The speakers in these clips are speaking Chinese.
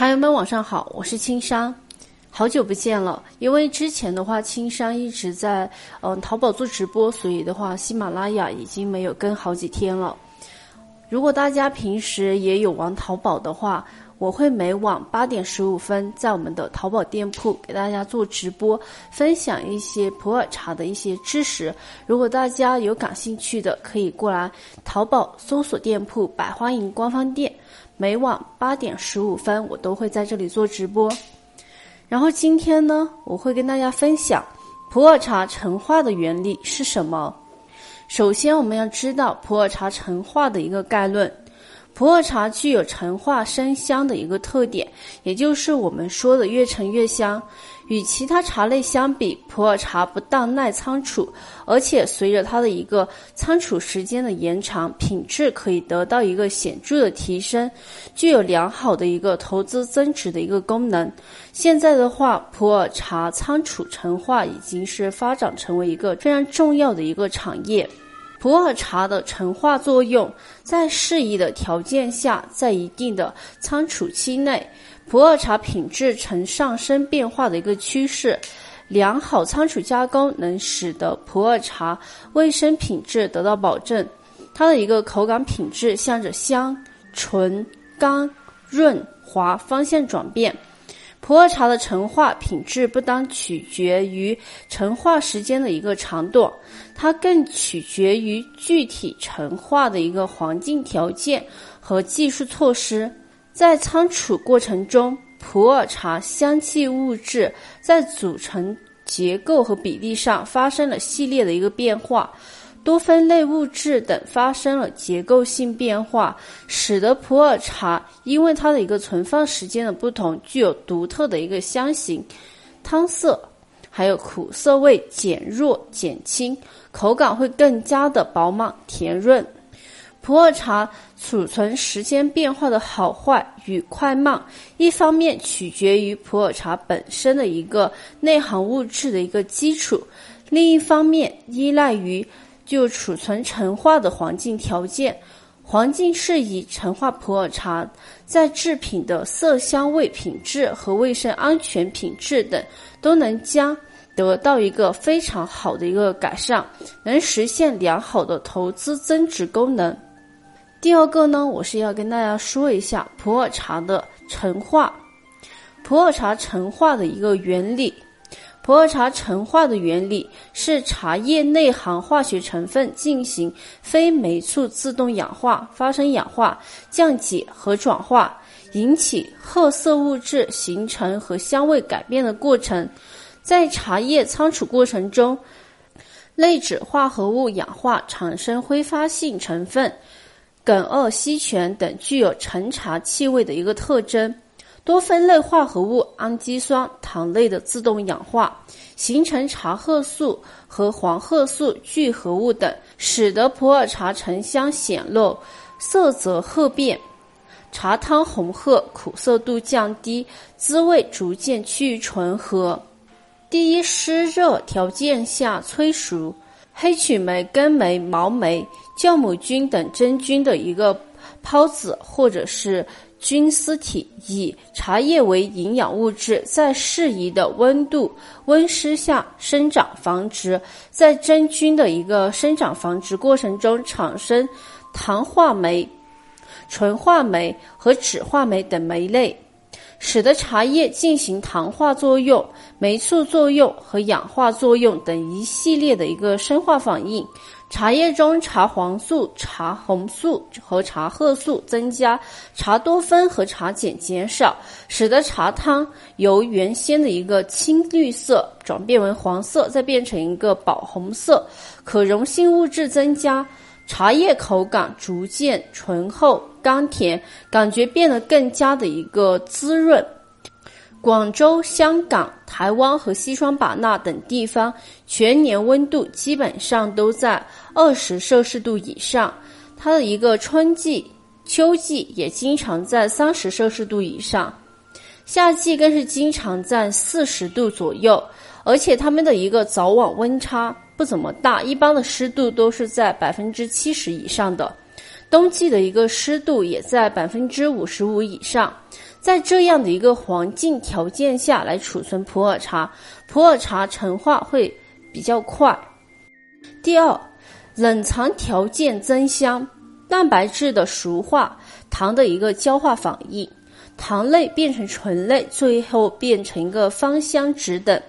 茶友们晚上好，我是青山，好久不见了。因为之前的话，青山一直在嗯淘宝做直播，所以的话，喜马拉雅已经没有更好几天了。如果大家平时也有玩淘宝的话，我会每晚八点十五分在我们的淘宝店铺给大家做直播，分享一些普洱茶的一些知识。如果大家有感兴趣的，可以过来淘宝搜索店铺“百花营官方店”，每晚八点十五分我都会在这里做直播。然后今天呢，我会跟大家分享普洱茶陈化的原理是什么。首先，我们要知道普洱茶陈化的一个概论。普洱茶具有陈化生香的一个特点，也就是我们说的越陈越香。与其他茶类相比，普洱茶不但耐仓储，而且随着它的一个仓储时间的延长，品质可以得到一个显著的提升，具有良好的一个投资增值的一个功能。现在的话，普洱茶仓储陈化已经是发展成为一个非常重要的一个产业。普洱茶的陈化作用，在适宜的条件下，在一定的仓储期内，普洱茶品质呈上升变化的一个趋势。良好仓储加工能使得普洱茶卫生品质得到保证，它的一个口感品质向着香、醇、甘、润、滑方向转变。普洱茶的陈化品质不单取决于陈化时间的一个长短，它更取决于具体陈化的一个环境条件和技术措施。在仓储过程中，普洱茶香气物质在组成结构和比例上发生了系列的一个变化。多酚类物质等发生了结构性变化，使得普洱茶因为它的一个存放时间的不同，具有独特的一个香型、汤色，还有苦涩味减弱减轻，口感会更加的饱满甜润。普洱茶储存时间变化的好坏与快慢，一方面取决于普洱茶本身的一个内含物质的一个基础，另一方面依赖于。就储存陈化的环境条件，环境适宜陈化普洱茶，在制品的色香味品质和卫生安全品质等，都能将得到一个非常好的一个改善，能实现良好的投资增值功能。第二个呢，我是要跟大家说一下普洱茶的陈化，普洱茶陈化的一个原理。普洱茶陈化的原理是茶叶内含化学成分进行非酶促自动氧化，发生氧化、降解和转化，引起褐色物质形成和香味改变的过程。在茶叶仓储过程中，类酯化合物氧化产生挥发性成分苯二烯醛等，具有陈茶气味的一个特征。多酚类化合物氨基酸、糖类的自动氧化，形成茶褐素和黄褐素聚合物等，使得普洱茶沉香显露，色泽褐变，茶汤红褐，苦涩度降低，滋味逐渐趋于醇和。第一湿热条件下催熟，黑曲霉、根霉、毛霉、酵母菌等真菌的一个孢子，或者是。菌丝体以茶叶为营养物质，在适宜的温度、温湿下生长繁殖，在真菌的一个生长繁殖过程中产生糖化酶、醇化酶和酯化酶等酶类，使得茶叶进行糖化作用、酶促作用和氧化作用等一系列的一个生化反应。茶叶中茶黄素、茶红素和茶褐素增加，茶多酚和茶碱减少，使得茶汤由原先的一个青绿色转变为黄色，再变成一个宝红色。可溶性物质增加，茶叶口感逐渐醇厚甘甜，感觉变得更加的一个滋润。广州、香港、台湾和西双版纳等地方全年温度基本上都在二十摄氏度以上，它的一个春季、秋季也经常在三十摄氏度以上，夏季更是经常在四十度左右，而且它们的一个早晚温差不怎么大，一般的湿度都是在百分之七十以上的。冬季的一个湿度也在百分之五十五以上。在这样的一个环境条件下来储存普洱茶，普洱茶陈化会比较快。第二，冷藏条件增香，蛋白质的熟化，糖的一个焦化反应，糖类变成醇类，最后变成一个芳香酯等，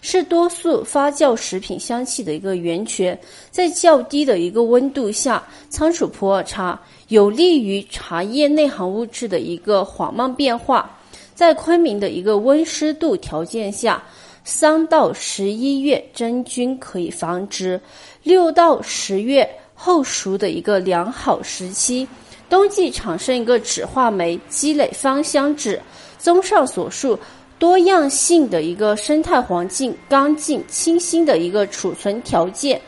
是多数发酵食品香气的一个源泉。在较低的一个温度下仓储普洱茶。有利于茶叶内含物质的一个缓慢变化，在昆明的一个温湿度条件下，三到十一月真菌可以繁殖，六到十月后熟的一个良好时期。冬季产生一个酯化酶，积累芳香酯。综上所述，多样性的一个生态环境、干净清新的一个储存条件，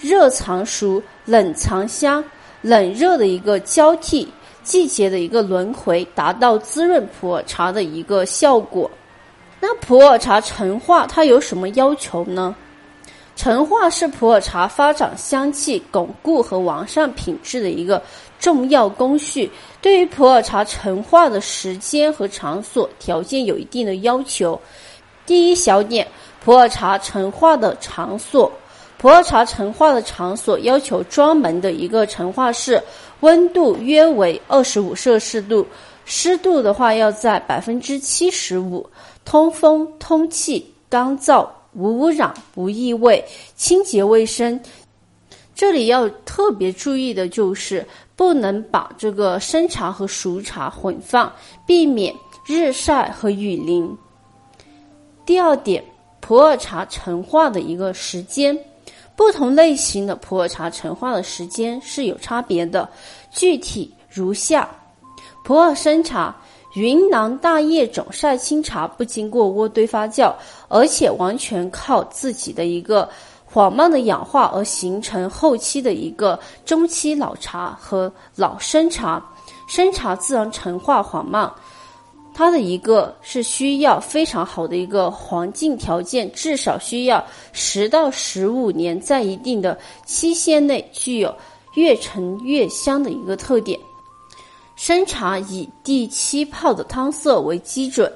热藏熟，冷藏香。冷热的一个交替，季节的一个轮回，达到滋润普洱茶的一个效果。那普洱茶陈化它有什么要求呢？陈化是普洱茶发展香气、巩固和完善品质的一个重要工序。对于普洱茶陈化的时间和场所条件有一定的要求。第一小点，普洱茶陈化的场所。普洱茶陈化的场所要求专门的一个陈化室，温度约为二十五摄氏度，湿度的话要在百分之七十五，通风通气，干燥无污染无异味，清洁卫生。这里要特别注意的就是不能把这个生茶和熟茶混放，避免日晒和雨淋。第二点，普洱茶陈化的一个时间。不同类型的普洱茶陈化的时间是有差别的，具体如下：普洱生茶，云南大叶种晒青茶不经过渥堆发酵，而且完全靠自己的一个缓慢的氧化而形成后期的一个中期老茶和老生茶。生茶自然陈化缓慢。它的一个是需要非常好的一个环境条件，至少需要十到十五年，在一定的期限内具有越陈越香的一个特点。生茶以第七泡的汤色为基准，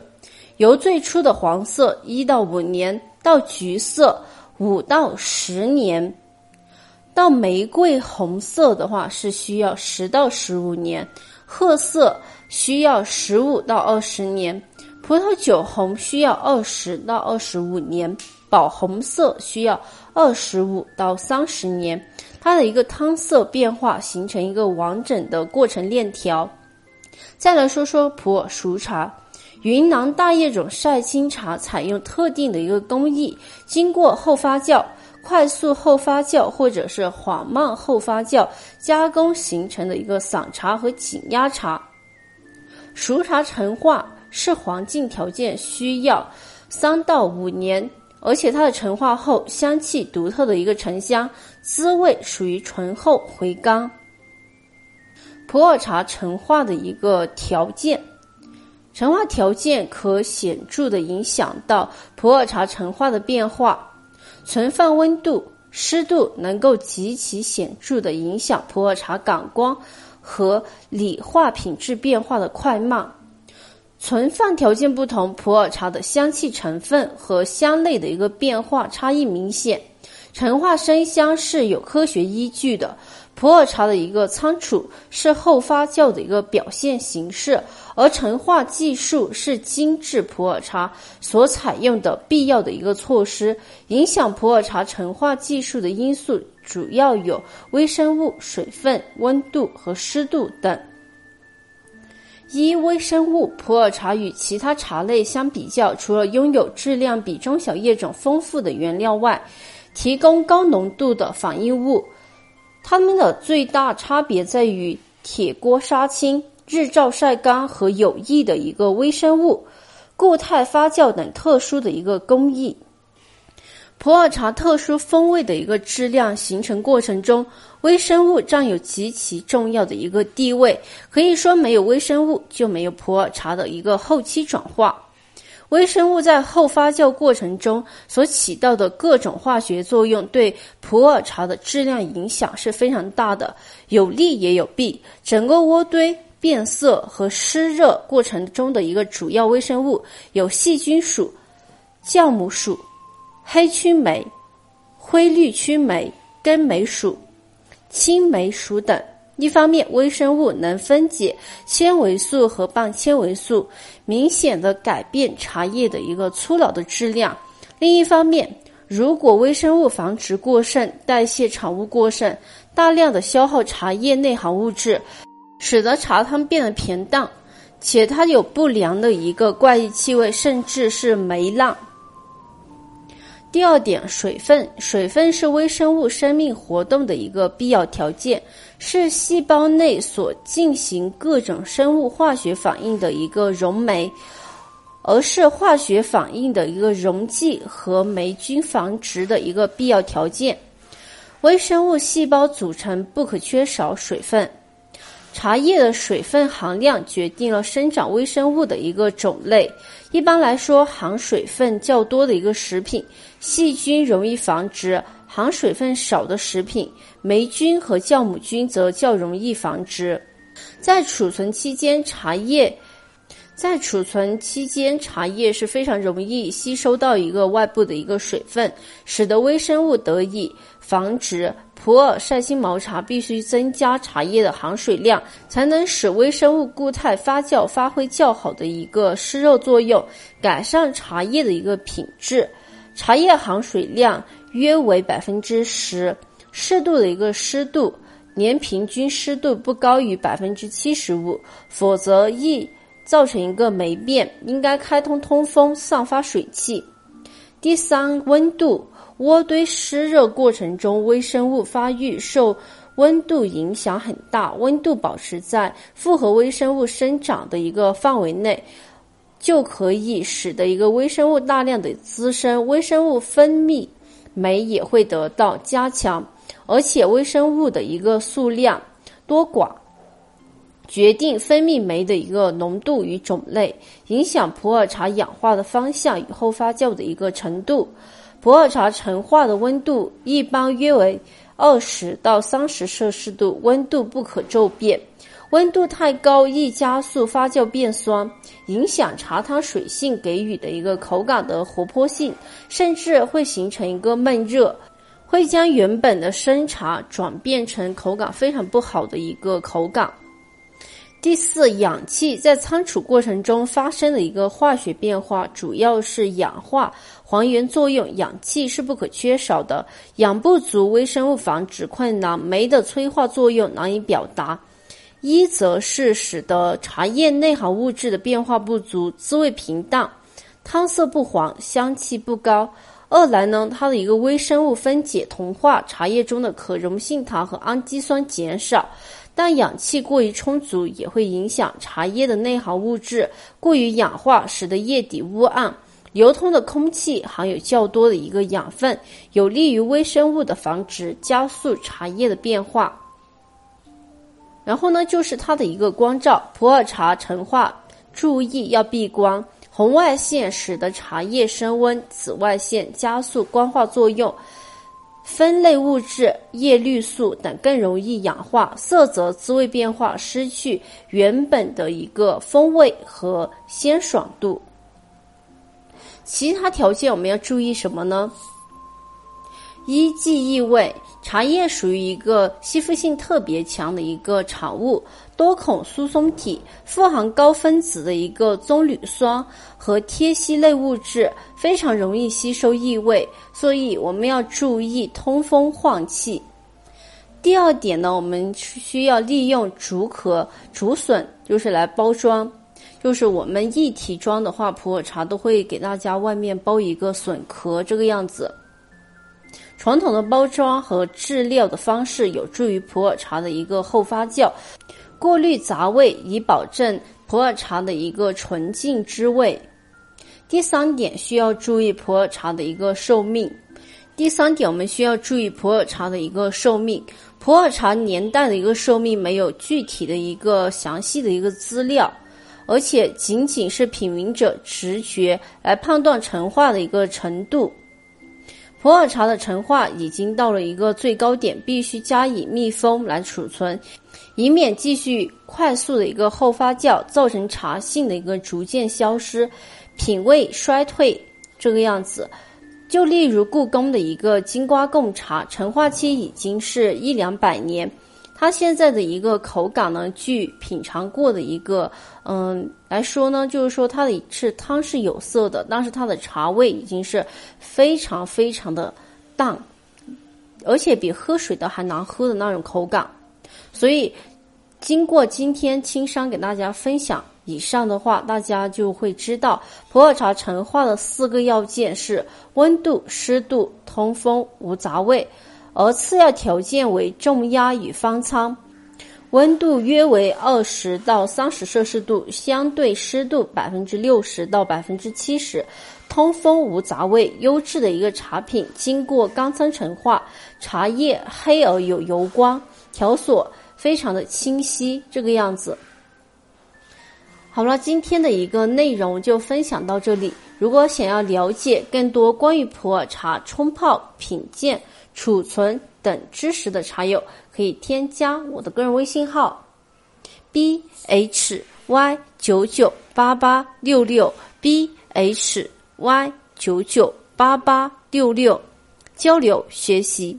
由最初的黄色一到五年，到橘色五到十年，到玫瑰红色的话是需要十到十五年，褐色。需要十五到二十年，葡萄酒红需要二十到二十五年，宝红色需要二十五到三十年。它的一个汤色变化形成一个完整的过程链条。再来说说普洱熟茶，云南大叶种晒青茶采用特定的一个工艺，经过后发酵、快速后发酵或者是缓慢后发酵加工形成的一个散茶和紧压茶。熟茶陈化是环境条件需要三到五年，而且它的陈化后香气独特的一个沉香，滋味属于醇厚回甘。普洱茶陈化的一个条件，陈化条件可显著的影响到普洱茶陈化的变化，存放温度、湿度能够极其显著的影响普洱茶感光。和理化品质变化的快慢，存放条件不同，普洱茶的香气成分和香类的一个变化差异明显。陈化生香是有科学依据的。普洱茶的一个仓储是后发酵的一个表现形式，而陈化技术是精致普洱茶所采用的必要的一个措施。影响普洱茶陈化技术的因素主要有微生物、水分、温度和湿度等。一、微生物，普洱茶与其他茶类相比较，除了拥有质量比中小叶种丰富的原料外，提供高浓度的反应物。它们的最大差别在于铁锅杀青、日照晒干和有益的一个微生物、固态发酵等特殊的一个工艺。普洱茶特殊风味的一个质量形成过程中，微生物占有极其重要的一个地位。可以说，没有微生物就没有普洱茶的一个后期转化。微生物在后发酵过程中所起到的各种化学作用，对普洱茶的质量影响是非常大的，有利也有弊。整个渥堆变色和湿热过程中的一个主要微生物有细菌属、酵母属、黑曲霉、灰绿曲霉、根霉属、青霉属等。一方面，微生物能分解纤维素和半纤维素，明显的改变茶叶的一个粗老的质量；另一方面，如果微生物繁殖过剩、代谢产物过剩，大量的消耗茶叶内含物质，使得茶汤变得平淡，且它有不良的一个怪异气味，甚至是霉烂。第二点，水分，水分是微生物生命活动的一个必要条件。是细胞内所进行各种生物化学反应的一个溶酶，而是化学反应的一个溶剂和霉菌繁殖的一个必要条件。微生物细胞组成不可缺少水分。茶叶的水分含量决定了生长微生物的一个种类。一般来说，含水分较多的一个食品，细菌容易繁殖。含水分少的食品，霉菌和酵母菌则较容易繁殖。在储存期间，茶叶在储存期间，茶叶是非常容易吸收到一个外部的一个水分，使得微生物得以繁殖。普洱晒青毛茶必须增加茶叶的含水量，才能使微生物固态发酵发挥较好的一个湿热作用，改善茶叶的一个品质。茶叶含水量。约为百分之十，适度的一个湿度，年平均湿度不高于百分之七十五，否则易造成一个霉变。应该开通通风，散发水汽。第三，温度，窝堆湿热过程中，微生物发育受温度影响很大，温度保持在复合微生物生长的一个范围内，就可以使得一个微生物大量的滋生，微生物分泌。酶也会得到加强，而且微生物的一个数量多寡，决定分泌酶的一个浓度与种类，影响普洱茶氧化的方向与后发酵的一个程度。普洱茶陈化的温度一般约为二十到三十摄氏度，温度不可骤变。温度太高易加速发酵变酸，影响茶汤水性给予的一个口感的活泼性，甚至会形成一个闷热，会将原本的生茶转变成口感非常不好的一个口感。第四，氧气在仓储过程中发生的一个化学变化，主要是氧化还原作用，氧气是不可缺少的。氧不足，微生物繁殖困难，酶的催化作用难以表达。一则是使得茶叶内含物质的变化不足，滋味平淡，汤色不黄，香气不高；二来呢，它的一个微生物分解同化茶叶中的可溶性糖和氨基酸减少，但氧气过于充足也会影响茶叶的内含物质过于氧化，使得叶底乌暗。流通的空气含有较多的一个养分，有利于微生物的繁殖，加速茶叶的变化。然后呢，就是它的一个光照，普洱茶陈化注意要避光，红外线使得茶叶升温，紫外线加速光化作用，酚类物质、叶绿素等更容易氧化，色泽、滋味变化，失去原本的一个风味和鲜爽度。其他条件我们要注意什么呢？一、记异味。茶叶属于一个吸附性特别强的一个产物，多孔疏松体，富含高分子的一个棕榈酸和萜烯类物质，非常容易吸收异味，所以我们要注意通风换气。第二点呢，我们需要利用竹壳、竹笋，就是来包装，就是我们一体装的话，普洱茶都会给大家外面包一个笋壳，这个样子。传统的包装和制料的方式有助于普洱茶的一个后发酵，过滤杂味以保证普洱茶的一个纯净之味。第三点需要注意普洱茶的一个寿命。第三点我们需要注意普洱茶的一个寿命。普洱茶年代的一个寿命没有具体的一个详细的一个资料，而且仅仅是品茗者直觉来判断陈化的一个程度。普洱茶的陈化已经到了一个最高点，必须加以密封来储存，以免继续快速的一个后发酵，造成茶性的一个逐渐消失，品味衰退这个样子。就例如故宫的一个金瓜贡茶，陈化期已经是一两百年。它现在的一个口感呢，据品尝过的一个嗯来说呢，就是说它的是汤是有色的，但是它的茶味已经是非常非常的淡，而且比喝水的还难喝的那种口感。所以经过今天青山给大家分享以上的话，大家就会知道普洱茶陈化的四个要件是温度、湿度、通风、无杂味。而次要条件为重压与方舱，温度约为二十到三十摄氏度，相对湿度百分之六十到百分之七十，通风无杂味，优质的一个茶品，经过钢仓陈化，茶叶黑而有油光，条索非常的清晰，这个样子。好了，今天的一个内容就分享到这里。如果想要了解更多关于普洱茶冲泡品鉴，储存等知识的茶友可以添加我的个人微信号：b h y 九九八八六六 b h y 九九八八六六，交流学习。